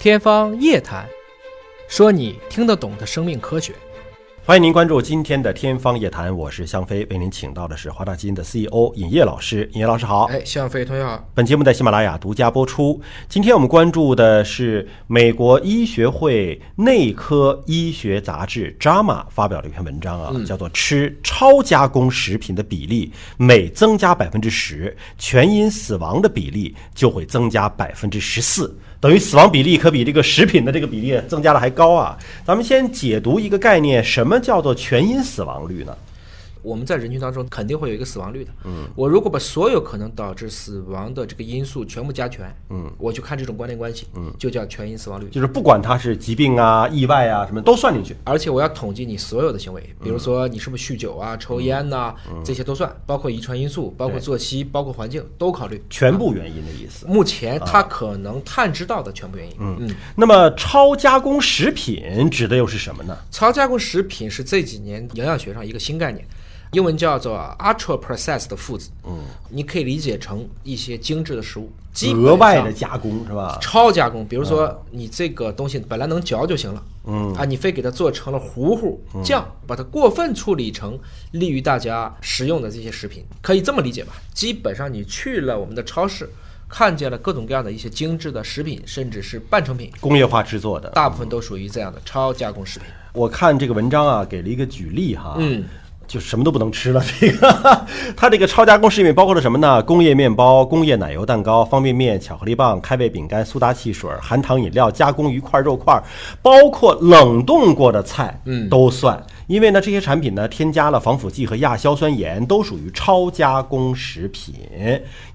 天方夜谭，说你听得懂的生命科学。欢迎您关注今天的《天方夜谭》，我是向飞，为您请到的是华大基因的 CEO 尹烨老师。尹烨老师好，哎，向飞同学好。本节目在喜马拉雅独家播出。今天我们关注的是美国医学会内科医学杂志《JAMA》发表了一篇文章啊，叫做“吃超加工食品的比例每增加百分之十，全因死亡的比例就会增加百分之十四”。等于死亡比例可比这个食品的这个比例增加的还高啊！咱们先解读一个概念，什么叫做全因死亡率呢？我们在人群当中肯定会有一个死亡率的。嗯，我如果把所有可能导致死亡的这个因素全部加权，嗯，我去看这种关联关系，嗯，就叫全因死亡率。就是不管它是疾病啊、意外啊什么都算进去，而且我要统计你所有的行为，比如说你是不是酗酒啊、抽烟呐，这些都算，包括遗传因素、包括作息、包括环境都考虑。全部原因的意思。目前它可能探知到的全部原因。嗯嗯。那么超加工食品指的又是什么呢？超加工食品是这几年营养学上一个新概念。英文叫做 ultra processed foods，嗯，你可以理解成一些精致的食物，额外的加工是吧？超加工，比如说你这个东西本来能嚼就行了，嗯啊，你非给它做成了糊糊酱，把它过分处理成利于大家食用的这些食品，可以这么理解吧？基本上你去了我们的超市，看见了各种各样的一些精致的食品，甚至是半成品，工业化制作的，大部分都属于这样的超加工食品。我看这个文章啊，给了一个举例哈，嗯。就什么都不能吃了。这个，它这个超加工食品包括了什么呢？工业面包、工业奶油蛋糕、方便面、巧克力棒、开胃饼干、苏打汽水、含糖饮料、加工鱼块、肉块，包括冷冻过的菜，嗯，都算。因为呢，这些产品呢，添加了防腐剂和亚硝酸盐，都属于超加工食品。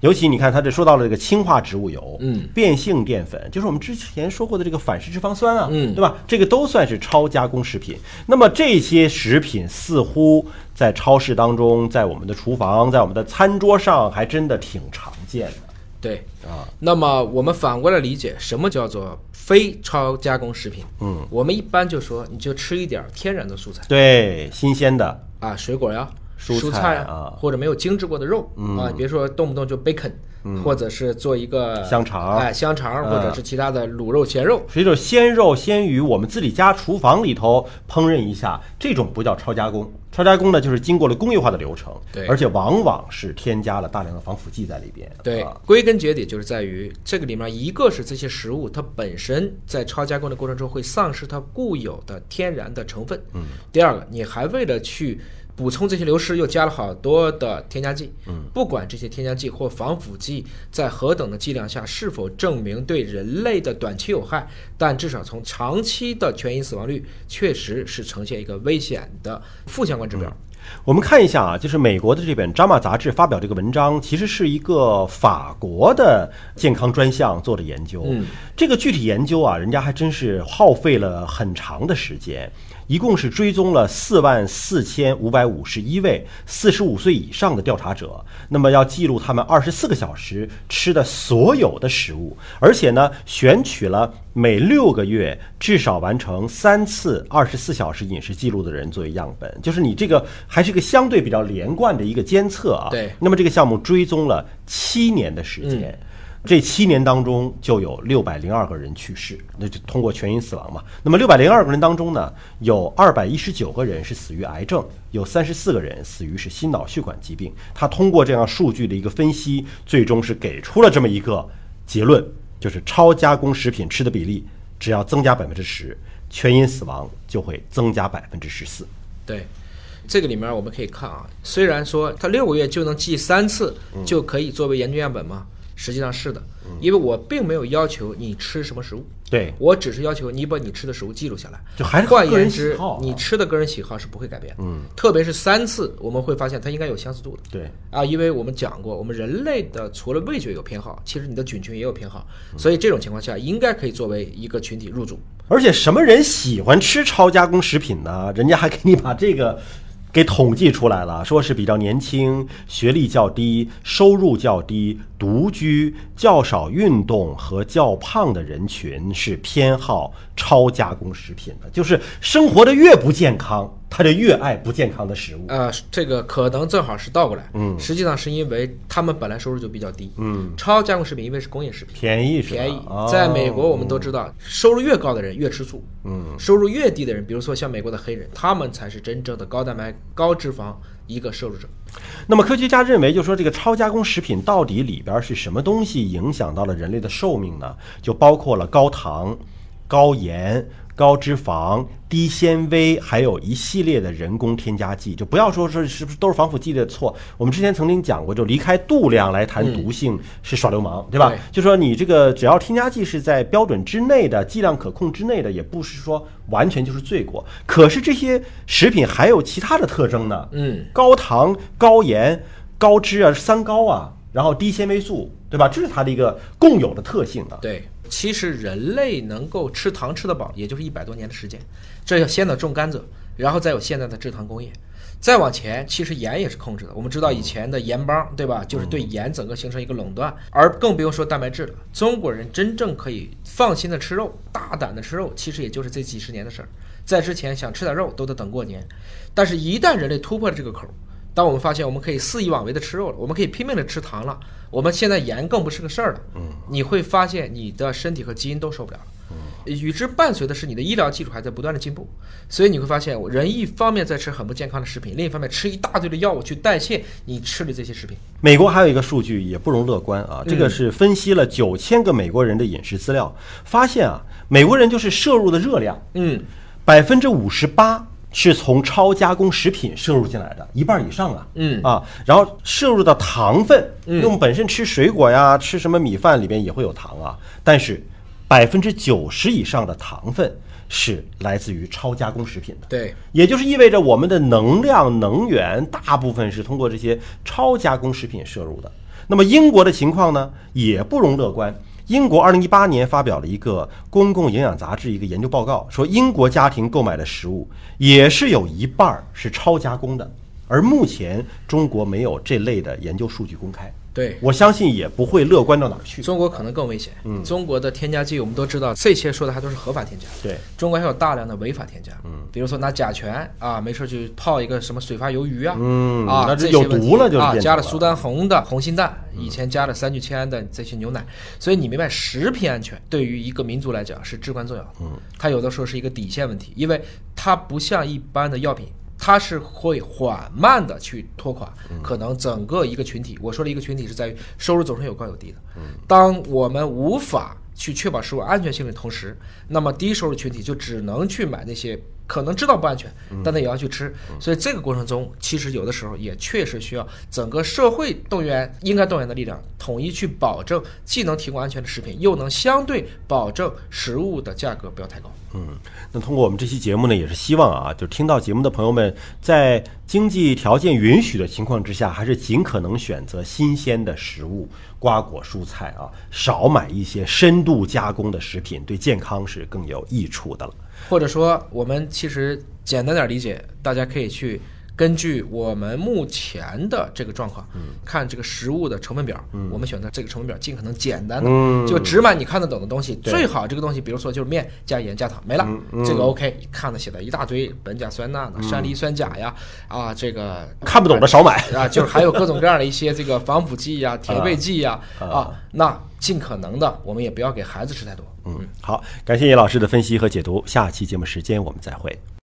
尤其你看，它这说到了这个氢化植物油，嗯，变性淀粉，就是我们之前说过的这个反式脂肪酸啊，嗯，对吧？这个都算是超加工食品。那么这些食品似乎在超市当中，在我们的厨房，在我们的餐桌上，还真的挺常见的。对。啊，那么我们反过来理解，什么叫做非超加工食品？嗯，我们一般就说，你就吃一点天然的蔬菜，对，新鲜的。啊，水果呀，蔬菜啊，或者没有精制过的肉。啊，别说动不动就 bacon。或者是做一个香肠，哎，香肠，或者是其他的卤肉、咸肉，所以就鲜肉、鲜鱼，我们自己家厨房里头烹饪一下，这种不叫超加工。超加工呢，就是经过了工业化的流程，对，而且往往是添加了大量的防腐剂在里边。对，归根结底就是在于这个里面，一个是这些食物它本身在超加工的过程中会丧失它固有的天然的成分，嗯，第二个，你还为了去。补充这些流失，又加了好多的添加剂。嗯，不管这些添加剂或防腐剂在何等的剂量下是否证明对人类的短期有害，但至少从长期的全因死亡率，确实是呈现一个危险的负相关指标。我们看一下啊，就是美国的这本《JAMA》杂志发表这个文章，其实是一个法国的健康专项做的研究。嗯，这个具体研究啊，人家还真是耗费了很长的时间。一共是追踪了四万四千五百五十一位四十五岁以上的调查者，那么要记录他们二十四个小时吃的所有的食物，而且呢，选取了每六个月至少完成三次二十四小时饮食记录的人作为样本，就是你这个还是一个相对比较连贯的一个监测啊。对。那么这个项目追踪了七年的时间。这七年当中就有六百零二个人去世，那就通过全因死亡嘛。那么六百零二个人当中呢，有二百一十九个人是死于癌症，有三十四个人死于是心脑血管疾病。他通过这样数据的一个分析，最终是给出了这么一个结论，就是超加工食品吃的比例只要增加百分之十，全因死亡就会增加百分之十四。对，这个里面我们可以看啊，虽然说他六个月就能记三次，就可以作为研究样本吗？实际上是的，因为我并没有要求你吃什么食物，对我只是要求你把你吃的食物记录下来。就还是换言之，你吃的个人喜好是不会改变。嗯，特别是三次，我们会发现它应该有相似度的。对啊，因为我们讲过，我们人类的除了味觉有偏好，其实你的菌群也有偏好，所以这种情况下应该可以作为一个群体入组。而且什么人喜欢吃超加工食品呢？人家还给你把这个。给统计出来了，说是比较年轻、学历较低、收入较低、独居、较少运动和较胖的人群是偏好超加工食品的。就是生活的越不健康，他就越爱不健康的食物。呃，这个可能正好是倒过来，嗯，实际上是因为他们本来收入就比较低，嗯，超加工食品因为是工业食品，便宜是？便宜哦，在美国我们都知道，收入越高的人越吃素，嗯，收入越低的人，比如说像美国的黑人，他们才是真正的高蛋白、高脂肪一个摄入者。那么科学家认为，就说这个超加工食品到底里边是什么东西影响到了人类的寿命呢？就包括了高糖、高盐。高脂肪、低纤维，还有一系列的人工添加剂，就不要说是是不是都是防腐剂的错。我们之前曾经讲过，就离开度量来谈毒性是耍流氓，对吧？对就说你这个只要添加剂是在标准之内的、剂量可控之内的，也不是说完全就是罪过。可是这些食品还有其他的特征呢？嗯，高糖、高盐、高脂啊，三高啊，然后低纤维素，对吧？这是它的一个共有的特性啊。对，其实人类能够吃糖吃得饱，也就是一百多年的时间。这要先得种甘蔗，然后再有现在的制糖工业。再往前，其实盐也是控制的。我们知道以前的盐帮，对吧？就是对盐整个形成一个垄断，而更不用说蛋白质了。中国人真正可以放心的吃肉、大胆的吃肉，其实也就是这几十年的事儿。在之前想吃点肉都得等过年，但是一旦人类突破了这个口，当我们发现我们可以肆意妄为的吃肉了，我们可以拼命的吃糖了，我们现在盐更不是个事儿了。嗯，你会发现你的身体和基因都受不了了。与之伴随的是你的医疗技术还在不断的进步，所以你会发现，人一方面在吃很不健康的食品，另一方面吃一大堆的药物去代谢你吃的这些食品。美国还有一个数据也不容乐观啊，这个是分析了九千个美国人的饮食资料，发现啊，美国人就是摄入的热量，嗯，百分之五十八是从超加工食品摄入进来的，一半以上啊，嗯啊，然后摄入的糖分，因为我们本身吃水果呀，吃什么米饭里边也会有糖啊，但是百分之九十以上的糖分是来自于超加工食品的。对，也就是意味着我们的能量、能源大部分是通过这些超加工食品摄入的。那么英国的情况呢，也不容乐观。英国二零一八年发表了一个公共营养杂志一个研究报告，说英国家庭购买的食物也是有一半儿是超加工的，而目前中国没有这类的研究数据公开。对，我相信也不会乐观到哪儿去。中国可能更危险。嗯，中国的添加剂我们都知道，这些说的还都是合法添加。对，中国还有大量的违法添加。嗯，比如说拿甲醛啊，没事去泡一个什么水发鱿鱼啊，嗯啊，那这些问题毒了就是啊，加了苏丹红的红心蛋，以前加了三聚氰胺的这些牛奶，所以你明白，食品安全对于一个民族来讲是至关重要的。嗯，它有的时候是一个底线问题，因为它不像一般的药品。它是会缓慢的去拖垮，可能整个一个群体。我说的一个群体是在于收入总是有高有低的。当我们无法去确保食物安全性的同时，那么低收入群体就只能去买那些可能知道不安全，但他也要去吃。所以这个过程中，其实有的时候也确实需要整个社会动员应该动员的力量，统一去保证既能提供安全的食品，又能相对保证食物的价格不要太高。嗯，那通过我们这期节目呢，也是希望啊，就听到节目的朋友们，在经济条件允许的情况之下，还是尽可能选择新鲜的食物、瓜果蔬菜啊，少买一些深度加工的食品，对健康是更有益处的了。或者说，我们其实简单点理解，大家可以去根据我们目前的这个状况，看这个食物的成分表，我们选择这个成分表尽可能简单的，嗯就只买你看得懂的东西。对最好这个东西，比如说就是面加盐加糖没了，这个 OK，看的写的一大堆苯甲酸钠的、山梨酸钾呀，啊，这个看不懂的少买。啊，就是还有各种各样的一些这个防腐剂呀、甜味剂呀，啊，那尽可能的我们也不要给孩子吃太多。嗯，好，感谢叶老师的分析和解读，下期节目时间我们再会。